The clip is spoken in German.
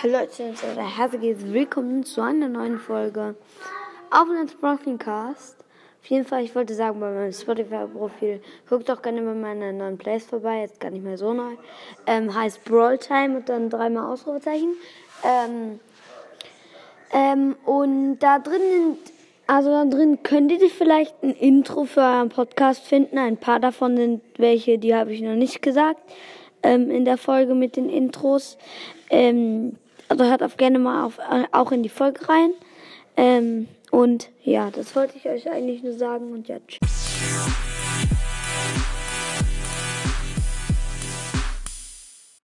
Hallo Leute, herzliches Willkommen zu einer neuen Folge auf dem Broadcast. Auf jeden Fall, ich wollte sagen, bei meinem Spotify-Profil, guckt doch gerne bei meiner neuen Place vorbei, jetzt gar nicht mehr so neu. Ähm, heißt Brawl Time und dann dreimal Ausrufezeichen. Ähm, ähm, und da drin also da drin könnt ihr vielleicht ein Intro für euren Podcast finden. Ein paar davon sind welche, die habe ich noch nicht gesagt ähm, in der Folge mit den Intros. Ähm, also hört auch gerne mal auf, äh, auch in die Folge rein. Ähm, und ja, das wollte ich euch eigentlich nur sagen und ja, tschüss.